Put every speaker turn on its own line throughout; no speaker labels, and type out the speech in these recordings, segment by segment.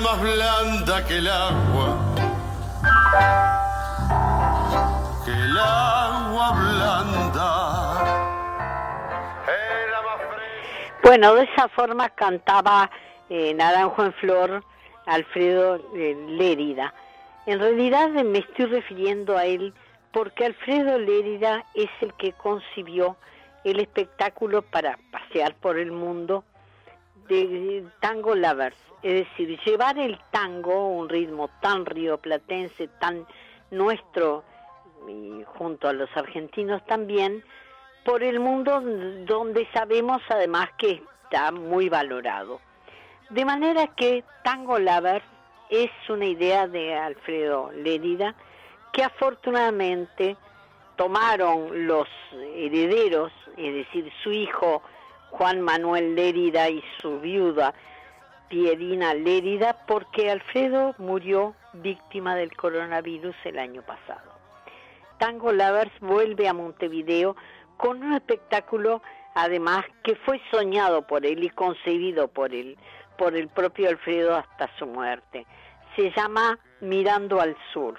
más blanda que el agua. Que el agua blanda. Era más.
Bueno, de esa forma cantaba eh, Naranjo en Flor Alfredo eh, Lérida. En realidad me estoy refiriendo a él porque Alfredo Lérida es el que concibió el espectáculo para pasear por el mundo de Tango Lovers, es decir, llevar el tango, un ritmo tan rioplatense, tan nuestro, y junto a los argentinos también, por el mundo donde sabemos además que está muy valorado. De manera que Tango Lovers es una idea de Alfredo Lérida que afortunadamente tomaron los herederos, es decir, su hijo Juan Manuel Lérida y su viuda Pierina Lérida, porque Alfredo murió víctima del coronavirus el año pasado. Tango Lovers vuelve a Montevideo con un espectáculo además que fue soñado por él y concebido por él, por el propio Alfredo hasta su muerte. Se llama Mirando al Sur.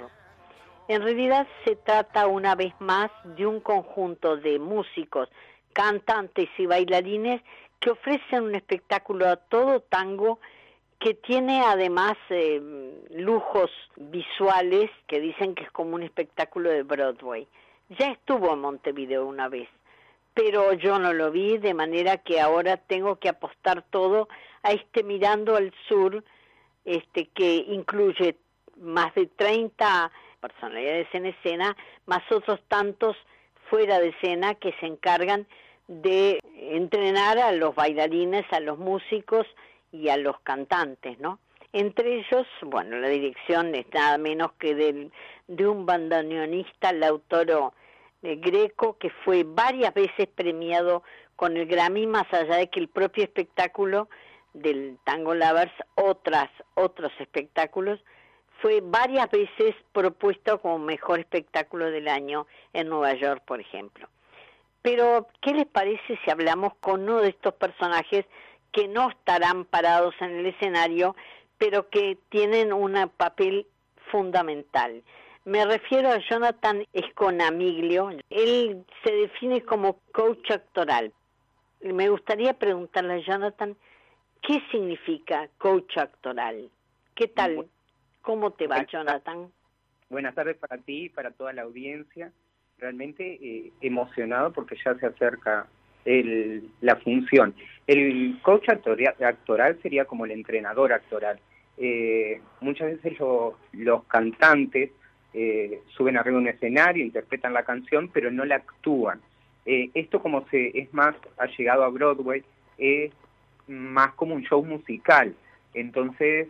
En realidad se trata una vez más de un conjunto de músicos, cantantes y bailarines que ofrecen un espectáculo a todo tango que tiene además eh, lujos visuales que dicen que es como un espectáculo de Broadway. Ya estuvo en Montevideo una vez, pero yo no lo vi, de manera que ahora tengo que apostar todo a este Mirando al Sur, este que incluye más de 30 personalidades en escena, más otros tantos fuera de escena que se encargan de entrenar a los bailarines, a los músicos y a los cantantes, ¿no? Entre ellos, bueno, la dirección es nada menos que del, de un bandoneonista, Lautaro de Greco, que fue varias veces premiado con el Grammy, más allá de que el propio espectáculo del Tango Lovers, otras, otros espectáculos, fue varias veces propuesto como mejor espectáculo del año en Nueva York, por ejemplo. Pero, ¿qué les parece si hablamos con uno de estos personajes que no estarán parados en el escenario, pero que tienen un papel fundamental? Me refiero a Jonathan Esconamiglio. Él se define como coach actoral. Me gustaría preguntarle a Jonathan, ¿qué significa coach actoral? ¿Qué tal? ¿Cómo te va, Jonathan?
Buenas tardes para ti y para toda la audiencia. Realmente eh, emocionado porque ya se acerca el, la función. El coach actoral sería como el entrenador actoral. Eh, muchas veces los cantantes eh, suben arriba de un escenario, interpretan la canción, pero no la actúan. esto como se es más, ha llegado a Broadway, es más como un show musical. Entonces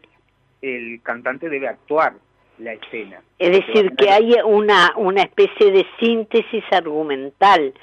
el cantante debe actuar la escena.
Es decir, que hay una, una especie de síntesis argumental,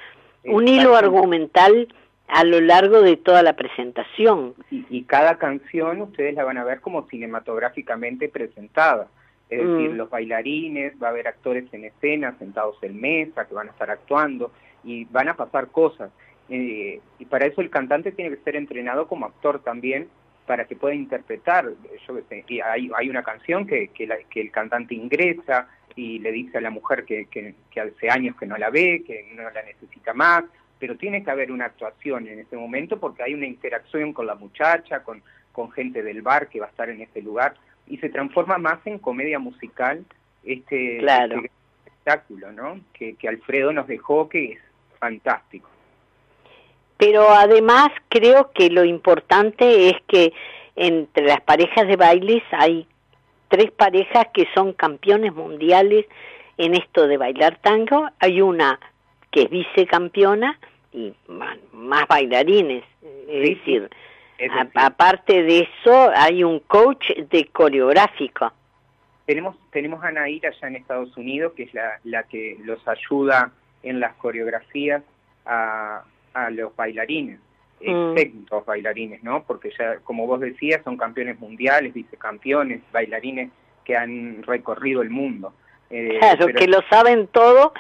un hilo argumental a lo largo de toda la presentación.
Y, cada canción ustedes la van a ver como cinematográficamente presentada. Es decir, mm. los bailarines, va a haber actores en escena, sentados en mesa, que van a estar actuando, y van a pasar cosas. Eh, y para eso el cantante tiene que ser entrenado como actor también, para que pueda interpretar. Yo y hay, hay una canción que, que, el cantante ingresa y le dice a la mujer que, que, hace años que no la ve, que no la necesita más, pero tiene que haber una actuación en ese momento porque hay una interacción con la muchacha, con, con gente del bar que va a estar en ese lugar y se transforma más en comedia musical este, este espectáculo, ¿no? Que, que Alfredo nos dejó que es fantástico
pero además creo que lo importante es que entre las parejas de bailes hay tres parejas que son campeones mundiales en esto de bailar tango. Hay una que es vicecampeona y más bailarines. Es decir, aparte de eso, hay un coach de coreográfico.
Tenemos, tenemos a Naira allá en Estados Unidos, que es la, la que los ayuda en las coreografías a, a los bailarines, mm. exceptos bailarines, ¿no? Porque ya, como vos decías, son campeones mundiales, vicecampeones, bailarines que han recorrido el mundo.
Eh, claro, que lo saben todo,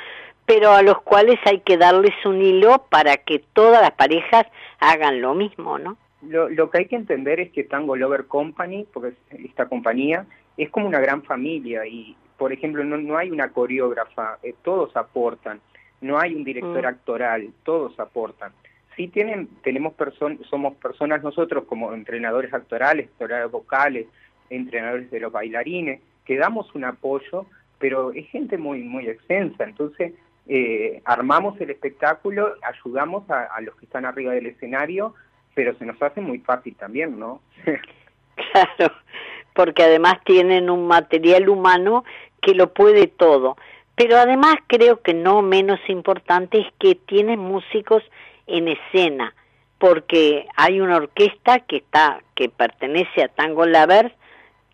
pero a los cuales hay que darles un hilo para que todas las parejas hagan lo mismo, ¿no?
Lo, lo, que hay que entender es que Tango Lover Company, porque esta compañía, es como una gran familia y, por ejemplo, no, no hay una coreógrafa, eh, todos aportan, no hay un director mm. actoral, todos aportan. Sí tienen, tenemos person somos personas nosotros como entrenadores actorales, actores vocales, entrenadores de los bailarines, que damos un apoyo, pero es gente muy, muy extensa, entonces eh, armamos el espectáculo, ayudamos a, a los que están arriba del escenario, pero se nos hace muy fácil también, ¿no?
claro, porque además tienen un material humano que lo puede todo. Pero además creo que no menos importante es que tienen músicos en escena, porque hay una orquesta que está que pertenece a Tango Lovers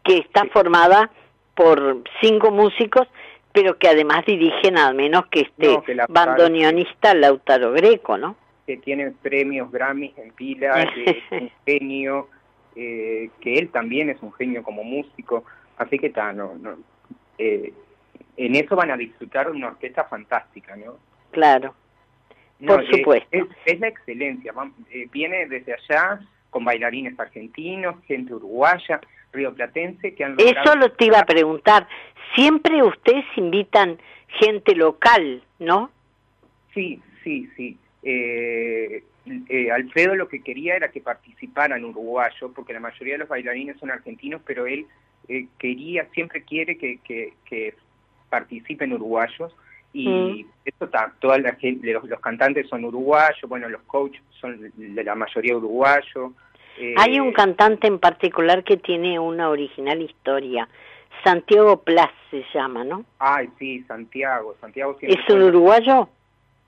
que está formada por cinco músicos, pero que además dirigen al menos que este bandoneonista Lautaro Greco, ¿no?
Que tiene premios Grammy en pila, que es un genio, eh, que él también es un genio como músico, así que está, no, no, eh, en eso van a disfrutar una orquesta fantástica, ¿no?
Claro, por supuesto.
Es, la excelencia, eh, viene desde allá con bailarines argentinos, gente uruguaya, rioplatense, que han
Eso lo te iba a preguntar, siempre ustedes invitan gente local, ¿no?
Sí, sí, sí. Eh, eh, Alfredo lo que quería era que participaran uruguayos, porque la mayoría de los bailarines son argentinos, pero él eh, quería, siempre quiere que, que, participen uruguayos y mm. eso está, toda la gente, los, los, cantantes son uruguayos, bueno, los coaches son de la mayoría uruguayos.
Eh, Hay un cantante en particular que tiene una original historia, Santiago Plas se llama, ¿no?
Ay, sí, Santiago, Santiago
¿Es un uruguayo?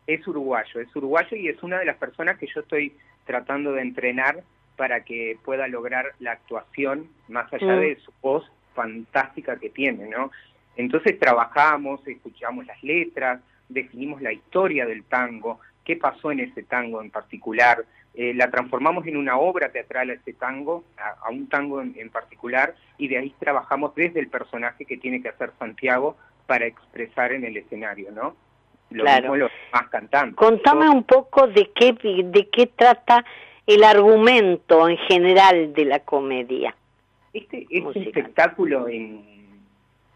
Es uruguayo, es uruguayo y es una de las personas que yo estoy tratando de entrenar para que pueda lograr la actuación más allá mm. de su voz fantástica que tiene, ¿no? Entonces trabajamos, escuchamos las letras, definimos la historia del tango, qué pasó en ese tango en particular, eh, la transformamos en una obra teatral a ese tango, a, un tango en, particular, y de ahí trabajamos desde el personaje que tiene que hacer Santiago para expresar en el escenario, ¿no?
Lo claro. los más cantantes. Contame un poco de qué, de qué trata el argumento en general de la comedia.
Este, este espectáculo en,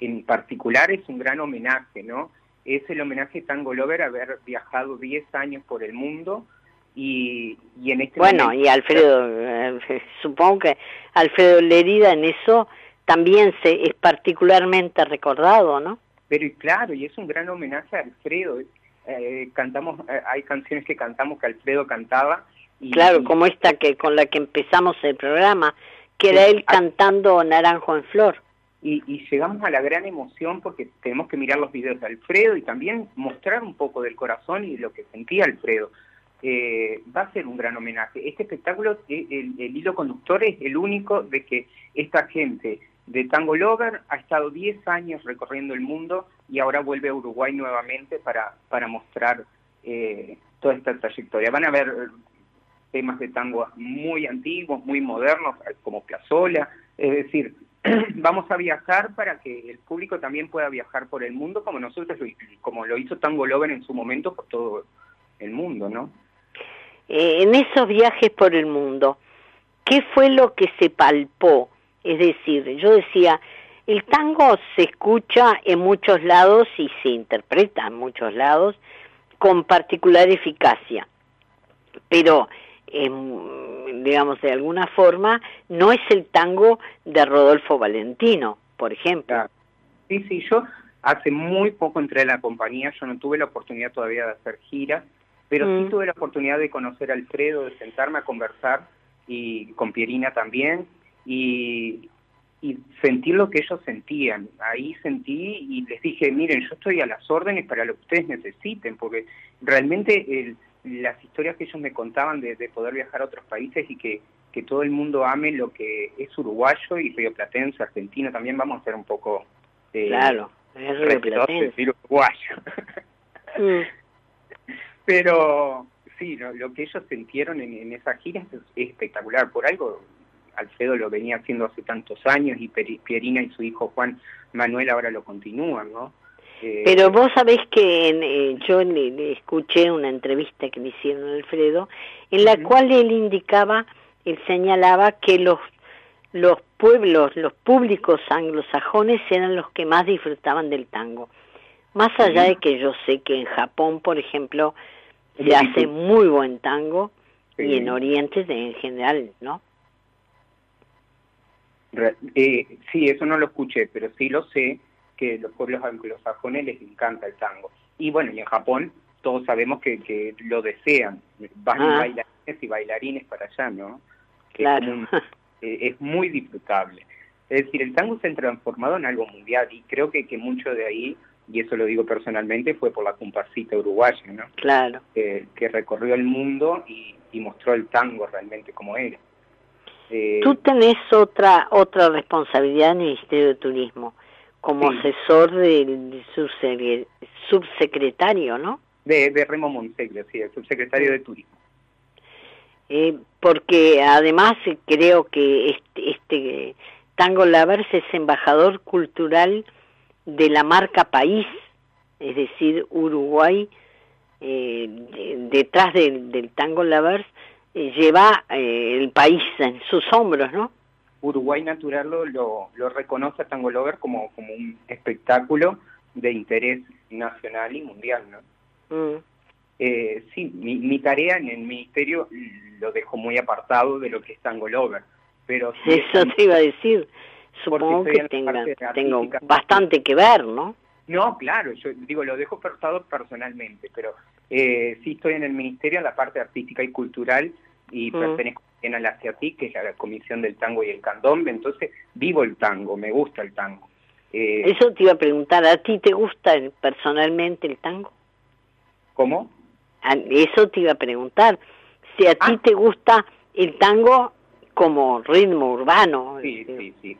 en particular es un gran homenaje, ¿no? Es el homenaje a Tango Lover haber viajado 10 años por el mundo y, y en este
Bueno, y Alfredo, eh, supongo que Alfredo Lerida en eso también se es particularmente recordado, ¿no?
Pero y claro, y es un gran homenaje a Alfredo. Eh, cantamos, eh, hay canciones que cantamos que Alfredo cantaba
claro, como esta que con la que empezamos el programa, que era él cantando Naranjo en Flor.
Y, y, llegamos a la gran emoción porque tenemos que mirar los videos de Alfredo y también mostrar un poco del corazón y de lo que sentía Alfredo. Eh, va a ser un gran homenaje. Este espectáculo, eh, el, hilo conductor es el único de que esta gente de Tango Lover ha estado 10 años recorriendo el mundo y ahora vuelve a Uruguay nuevamente para, para mostrar eh, toda esta trayectoria. Van a ver temas de tango muy antiguos, muy modernos, como Piazzolla, es decir, vamos a viajar para que el público también pueda viajar por el mundo como nosotros, como lo hizo Tango Lover en su momento por todo el mundo, ¿no?
Eh, en esos viajes por el mundo, ¿qué fue lo que se palpó? Es decir, yo decía, el tango se escucha en muchos lados y se interpreta en muchos lados con particular eficacia, pero digamos, de alguna forma, no es el tango de Rodolfo Valentino, por ejemplo.
Sí, sí, yo hace muy poco entré en la compañía, yo no tuve la oportunidad todavía de hacer giras, pero sí mm. tuve la oportunidad de conocer a Alfredo, de sentarme a conversar, y con Pierina también, y, y sentir lo que ellos sentían. Ahí sentí y les dije, miren, yo estoy a las órdenes para lo que ustedes necesiten, porque realmente el las historias que ellos me contaban de, poder viajar a otros países y que, que, todo el mundo ame lo que es uruguayo y rioplatense, argentino, también vamos a ser un poco...
Eh, claro, es
uruguayo. Mm. Pero sí, lo, que ellos sintieron en, en esa gira es, espectacular. Por algo Alfredo lo venía haciendo hace tantos años y Pierina y su hijo Juan Manuel ahora lo continúan, ¿no?
Eh, Pero vos sabés que eh, yo le, escuché una entrevista que me hicieron a Alfredo, en la cual él indicaba él señalaba que los los pueblos, los públicos anglosajones eran los que más disfrutaban del tango. Más allá de que yo sé que en Japón, por ejemplo, se hace muy buen tango y en Oriente en general, ¿no?
Eh, sí, eso no lo escuché, pero sí lo sé que los pueblos anglosajones les encanta el tango. Y bueno, y en Japón todos sabemos que, que lo desean. Van ah. bailarines y bailarines para allá, ¿no?
claro.
Eh, es, muy disfrutable. Es decir, el tango se ha transformado en algo mundial y creo que, que mucho de ahí, y eso lo digo personalmente, fue por la comparsita uruguaya, ¿no?
Claro.
que recorrió el mundo y, y mostró el tango realmente como era.
Eh, Tú tenés otra otra responsabilidad en el Ministerio de Turismo, como asesor del subsecretario, ¿no?
De, de Remo Monseglio, sí, el subsecretario de Turismo.
Eh, porque además creo que este, este Tango Lavers es embajador cultural de la marca País, es decir, Uruguay eh, detrás del, Tango Lavers eh, lleva eh, el país en sus hombros, ¿no?
Uruguay Natural lo, lo, reconoce a Tango Lover como, como un espectáculo de interés nacional y mundial, ¿no? Mm. Eh, sí, mi, tarea en el ministerio lo dejo muy apartado de lo que es Tango Lover, pero...
Eso te iba a decir, supongo que tengo bastante que ver, ¿no?
No, claro, yo digo, lo dejo apartado personalmente, pero eh, sí estoy en el ministerio en la parte artística y cultural y mm. pertenezco también a la CIATIC, que es la Comisión del Tango y el Candombe, entonces vivo el tango, me gusta el tango.
Eh, Eso te iba a preguntar, ¿a ti te gusta personalmente el tango?
¿Cómo?
Eso te iba a preguntar, si a ti ah. te gusta el tango como ritmo urbano.
Sí, sí, sí.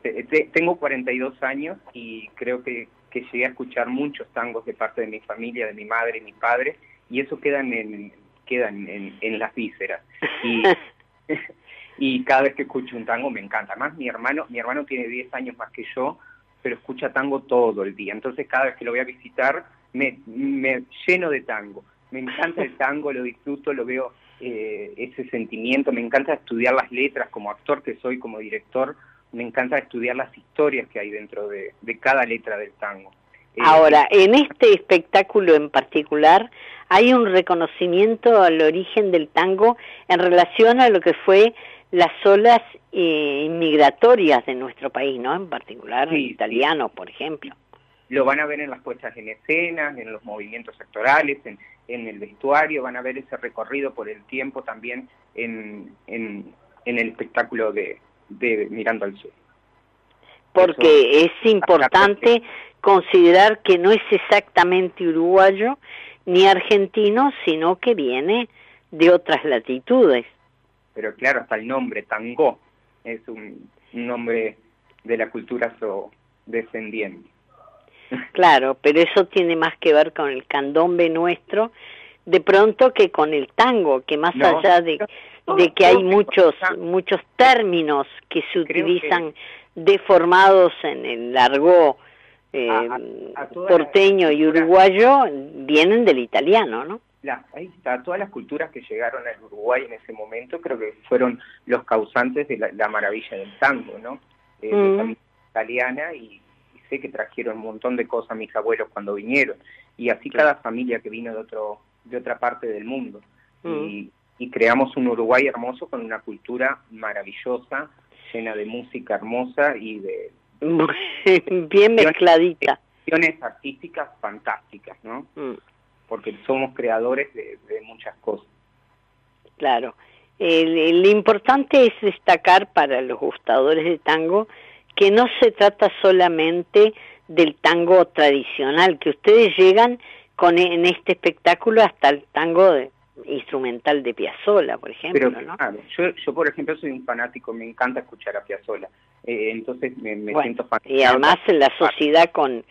Tengo 42 años y creo que, que llegué a escuchar muchos tangos de parte de mi familia, de mi madre y mi padre, y eso queda en, quedan en, en las vísceras. Y, y cada vez que escucho un tango me encanta. Más mi hermano, mi hermano tiene 10 años más que yo, pero escucha tango todo el día. Entonces cada vez que lo voy a visitar me, me lleno de tango. Me encanta el tango, lo disfruto, lo veo eh, ese sentimiento, me encanta estudiar las letras como actor que soy, como director, me encanta estudiar las historias que hay dentro de, de cada letra del tango.
Eh, Ahora, en este espectáculo en particular, hay un reconocimiento al origen del tango en relación a lo que fue las olas eh, inmigratorias de nuestro país, ¿no? En particular el italiano, por ejemplo.
Lo van a ver en las puestas en escena, en los movimientos actorales, en, el vestuario, van a ver ese recorrido por el tiempo también en, en, el espectáculo de, de Mirando al Sur.
Porque es importante considerar que no es exactamente uruguayo, ni argentino, sino que viene de otras latitudes.
Pero claro, hasta el nombre, tango, es un, nombre de la cultura so descendiente.
Claro, pero eso tiene más que ver con el candombe nuestro, de pronto que con el tango, que más allá de, de que hay muchos muchos términos que se utilizan deformados en el largo eh, porteño y uruguayo vienen del italiano, ¿no?
ahí está, todas las culturas que llegaron al Uruguay en ese momento creo que fueron los causantes de la, maravilla del tango, ¿no? Eh, mm. italiana y, sé que trajeron un montón de cosas mis abuelos cuando vinieron y así cada familia que vino de otro de otra parte del mundo y, mm. y creamos un Uruguay hermoso con una cultura maravillosa llena de música hermosa y de
bien mezcladita.
artísticas fantásticas, ¿no? Mm. Porque somos creadores de, muchas cosas.
Claro. lo importante es destacar para los gustadores de tango que no se trata solamente del tango tradicional, que ustedes llegan con en este espectáculo hasta el tango de, instrumental de Piazzolla, por ejemplo, ¿no?
yo, yo, por ejemplo, soy un fanático, me encanta escuchar a Piazzolla, eh, entonces me, siento fanático.
Y además en la sociedad con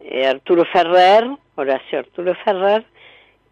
eh, Arturo Ferrer, Horacio Arturo Ferrer,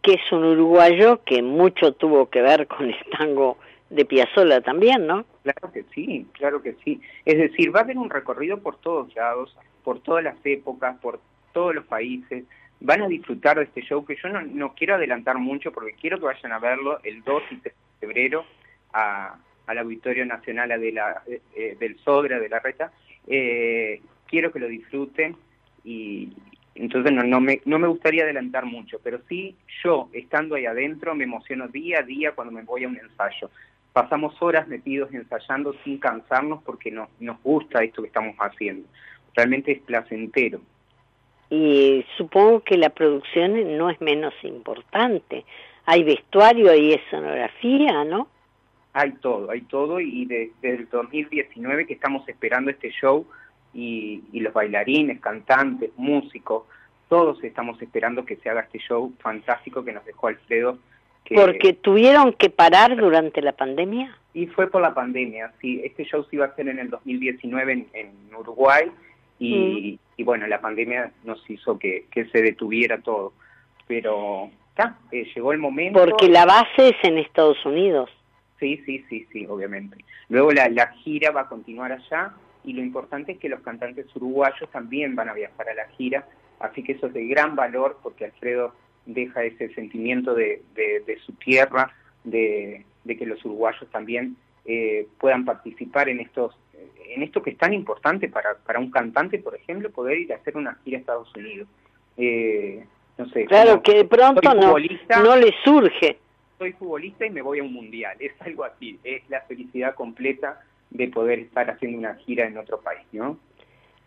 que es un uruguayo que mucho tuvo que ver con el tango de Piazzolla también, ¿no?
Claro que sí, claro que sí. Es decir, va a haber un recorrido por todos lados, por todas las épocas, por todos los países, van a disfrutar de este show que yo no, quiero adelantar mucho porque quiero que vayan a verlo el 2 y 3 de febrero a, al Auditorio Nacional de la, eh, eh, del Sodra, de la Reta, eh, quiero que lo disfruten y entonces no, no, me, no me gustaría adelantar mucho, pero sí yo, estando ahí adentro, me emociono día a día cuando me voy a un ensayo. Pasamos horas metidos ensayando sin cansarnos porque no, nos gusta esto que estamos haciendo. Realmente es placentero.
Y supongo que la producción no es menos importante. Hay vestuario, hay escenografía, ¿no?
Hay todo, hay todo y desde el 2019 que estamos esperando este show y, los bailarines, cantantes, músicos, todos estamos esperando que se haga este show fantástico que nos dejó Alfredo.
Porque tuvieron que parar durante la pandemia.
Y fue por la pandemia, sí. Este show se iba a hacer en el 2019 en, Uruguay y, mm. y, bueno, la pandemia nos hizo que, que se detuviera todo. Pero ya, eh, llegó el momento.
Porque la base es en Estados Unidos.
Sí, sí, sí, sí, obviamente. Luego la, la gira va a continuar allá y lo importante es que los cantantes uruguayos también van a viajar a la gira, así que eso es de gran valor porque Alfredo deja ese sentimiento de, de, su tierra, de, de, que los uruguayos también eh, puedan participar en estos en esto que es tan importante para, para un cantante, por ejemplo, poder ir a hacer una gira a Estados Unidos. Eh, no sé,
claro que de pronto no, no le surge.
Soy futbolista y me voy a un mundial, es algo así, es la felicidad completa de poder estar haciendo una gira en otro país, ¿no?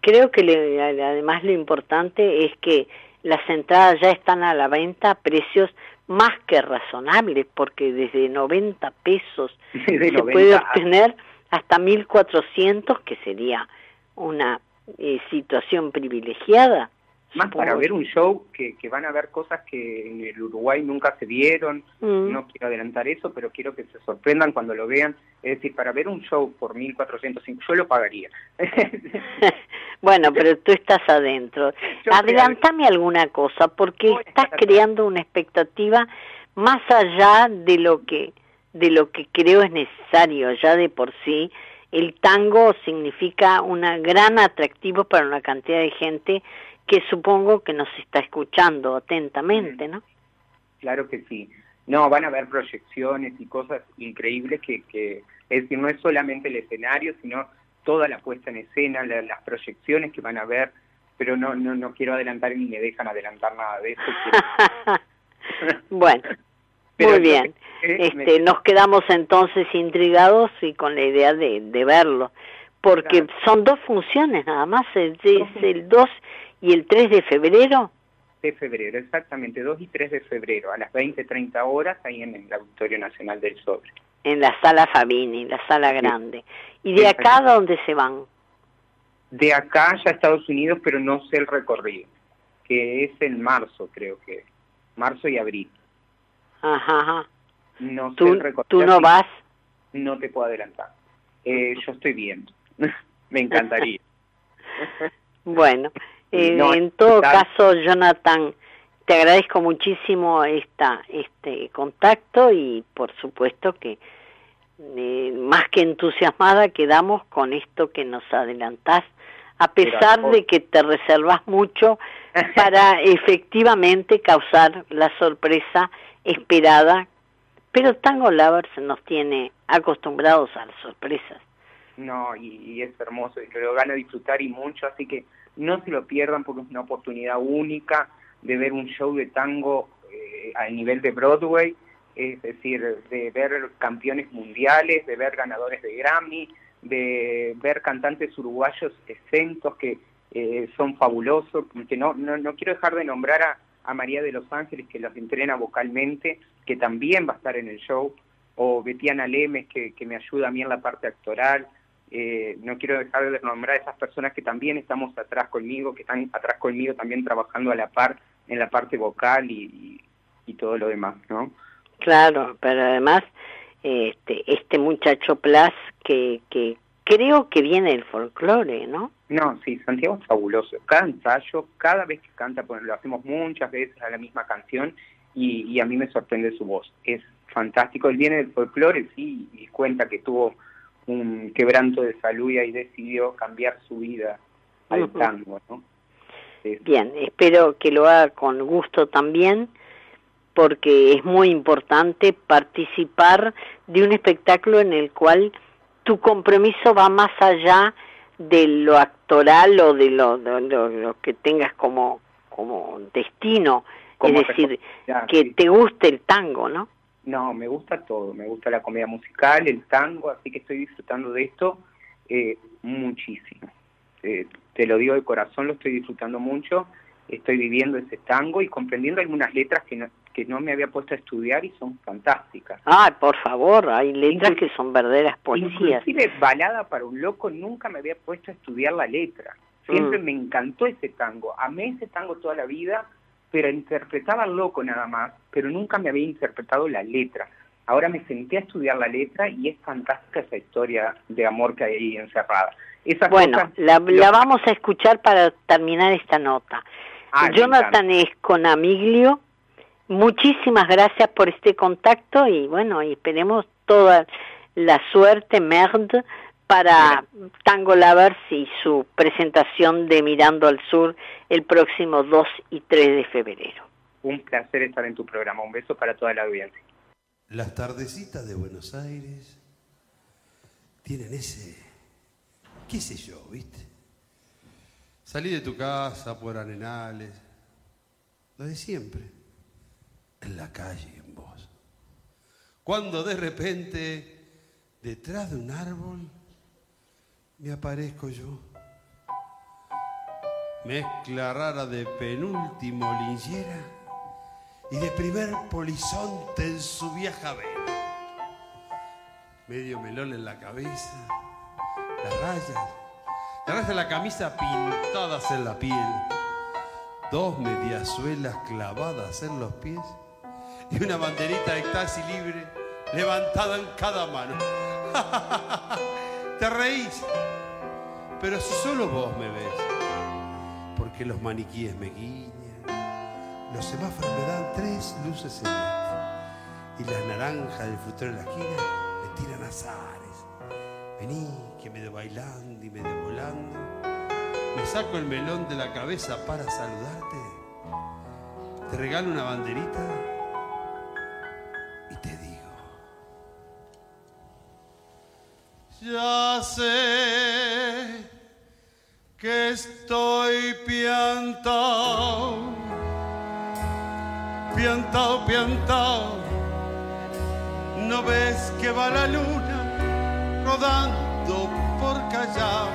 Creo que además lo importante es que las entradas ya están a la venta a precios más que razonables, porque desde 90 pesos se puede obtener hasta 1.400, que sería una eh, situación privilegiada.
Más para ver un show que, que, van a ver cosas que en el Uruguay nunca se vieron, mm. no quiero adelantar eso, pero quiero que se sorprendan cuando lo vean. Es decir, para ver un show por 1.405, yo lo pagaría.
bueno, pero tú estás adentro. Adelantame alguna cosa, porque estás creando una expectativa más allá de lo que de lo que creo es necesario, ya de por sí. El tango significa un gran atractivo para una cantidad de gente que supongo que nos está escuchando atentamente, ¿no?
Claro que sí. No, van a haber proyecciones y cosas increíbles que, que es decir, no es solamente el escenario, sino toda la puesta en escena, las proyecciones que van a ver, pero no, no, no quiero adelantar ni me dejan adelantar nada de eso.
bueno, muy bien. Este, Nos quedamos entonces intrigados y con la idea de, de verlo, porque son dos funciones nada más, es, es el 2 ¿Y el 3 de febrero?
De febrero, exactamente, 2 y 3 de febrero, a las 20, 30 horas, ahí en el Auditorio Nacional del Sobre.
En la sala Fabini, la sala grande. ¿Y de acá a dónde se van?
De acá ya a Estados Unidos, pero no sé el recorrido, que es en marzo, creo que, marzo y abril.
Ajá, ajá.
No
¿Tú,
sé el recorrido.
¿Tú no vas?
No te puedo adelantar. Eh, yo estoy viendo. Me encantaría.
bueno, eh, en todo caso, Jonathan, te agradezco muchísimo esta, este contacto y por supuesto que eh, más que entusiasmada quedamos con esto que nos adelantás, a pesar de que te reservas mucho para efectivamente causar la sorpresa esperada, pero Tango Lovers nos tiene acostumbrados a las sorpresas.
No, y, y es hermoso, y lo van a disfrutar y mucho, así que no se lo pierdan porque es una oportunidad única de ver un show de tango eh, al nivel de Broadway, es decir, de ver campeones mundiales, de ver ganadores de Grammy, de ver cantantes uruguayos exentos que eh, son fabulosos, que no, no, no, quiero dejar de nombrar a, a, María de los Ángeles, que los entrena vocalmente, que también va a estar en el show, o Betiana Lemes, que, que me ayuda a mí en la parte actoral, eh, no quiero dejar de nombrar a esas personas que también estamos atrás conmigo, que están atrás conmigo también trabajando a la par en la parte vocal y, y, todo lo demás, ¿no?
Claro, pero además este, este muchacho Plas que, que creo que viene del folclore, ¿no?
No, sí, Santiago es fabuloso. Cada ensayo, cada vez que canta, pues lo hacemos muchas veces a la misma canción y, y a mí me sorprende su voz. Es fantástico. Él viene del folclore, sí, y cuenta que tuvo un quebranto de salud y ahí decidió cambiar su vida al tango, ¿no?
Bien, espero que lo haga con gusto también, porque es muy importante participar de un espectáculo en el cual tu compromiso va más allá de lo actoral o de lo, lo, que tengas como, como destino, es decir, que te guste el tango, ¿no?
No, me gusta todo, me gusta la comedia musical, el tango, así que estoy disfrutando de esto eh, muchísimo. Eh, te lo digo de corazón, lo estoy disfrutando mucho, estoy viviendo ese tango y comprendiendo algunas letras que no, que no me había puesto a estudiar y son fantásticas.
Ah, por favor, hay letras que son verdaderas poesías.
Inclusive Balada para un loco nunca me había puesto a estudiar la letra. Siempre mm. me encantó ese tango, amé ese tango toda la vida pero interpretaba loco nada más, pero nunca me había interpretado la letra. Ahora me senté a estudiar la letra y es fantástica esa historia de amor que hay ahí encerrada.
bueno, la, vamos a escuchar para terminar esta nota. Ah, Jonathan Esconamiglio, muchísimas gracias por este contacto y bueno, y esperemos toda la suerte, merde, para Tango Lovers y su presentación de Mirando al Sur el próximo 2 y 3 de febrero.
Un placer estar en tu programa. Un beso para toda la audiencia.
Las tardecitas de Buenos Aires tienen ese, qué sé yo, ¿viste? Salí de tu casa por Arenales, lo de siempre, en la calle, en vos. Cuando de repente, detrás de un árbol, me aparezco yo. Mezcla rara de penúltimo linchera y de primer polizonte en su vieja vena. Medio melón en la cabeza, las rayas, las rayas de la camisa pintadas en la piel, dos mediasuelas clavadas en los pies y una banderita de taxi libre levantada en cada mano. Te reís, pero solo vos me ves, porque los maniquíes me guiñan, los semáforos me dan tres luces celestes y las naranjas del frutero en la esquina me tiran azares. Vení, que me de bailando y me de volando. Me saco el melón de la cabeza para saludarte. Te regalo una banderita Ya sé que estoy piantao, piantao, piantao. No ves que va la luna rodando por Callao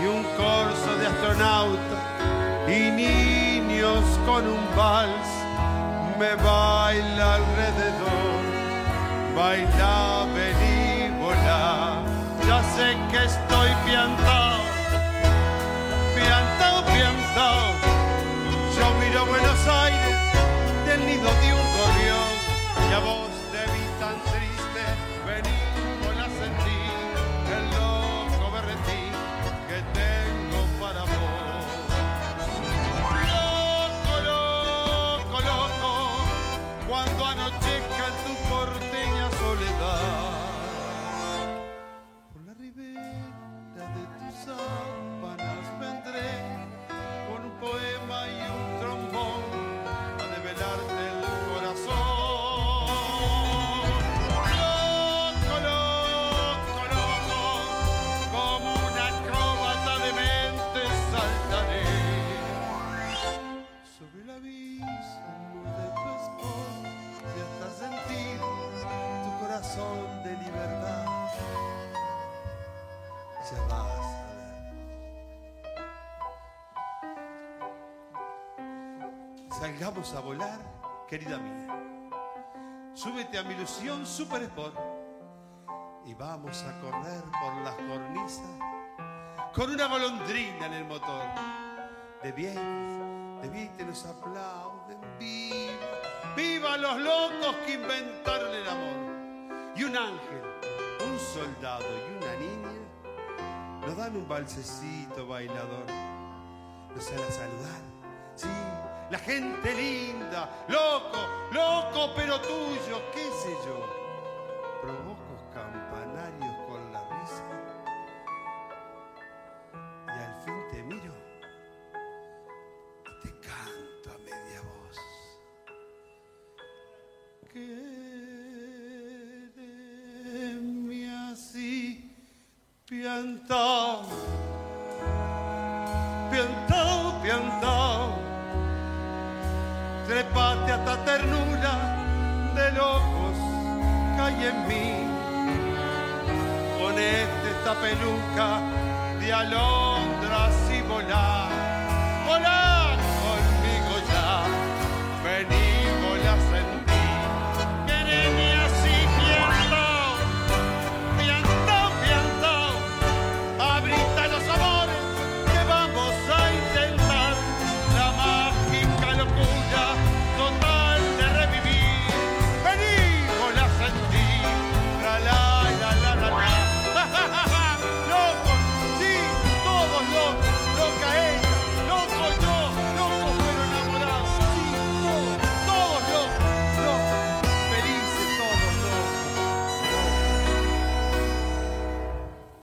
y un corso de astronautas y niños con un vals me baila alrededor. Baila, venir sé que estoy piantado, piantado, piantado. Yo miro Buenos Aires del nido de un gorrión y a vos A volar, querida mía. Súbete a mi ilusión Super Sport y vamos a correr por las cornisas con una golondrina en el motor. De bien, de bien te nos aplauden, viva, viva los locos que inventaron el amor. Y un ángel, un soldado y una niña nos dan un balsecito bailador. Nos sale a saludar, sí, la gente linda, loco, loco pero tuyo, qué sé yo. Hay en mí. Ponete esta peluca de alondras y volar.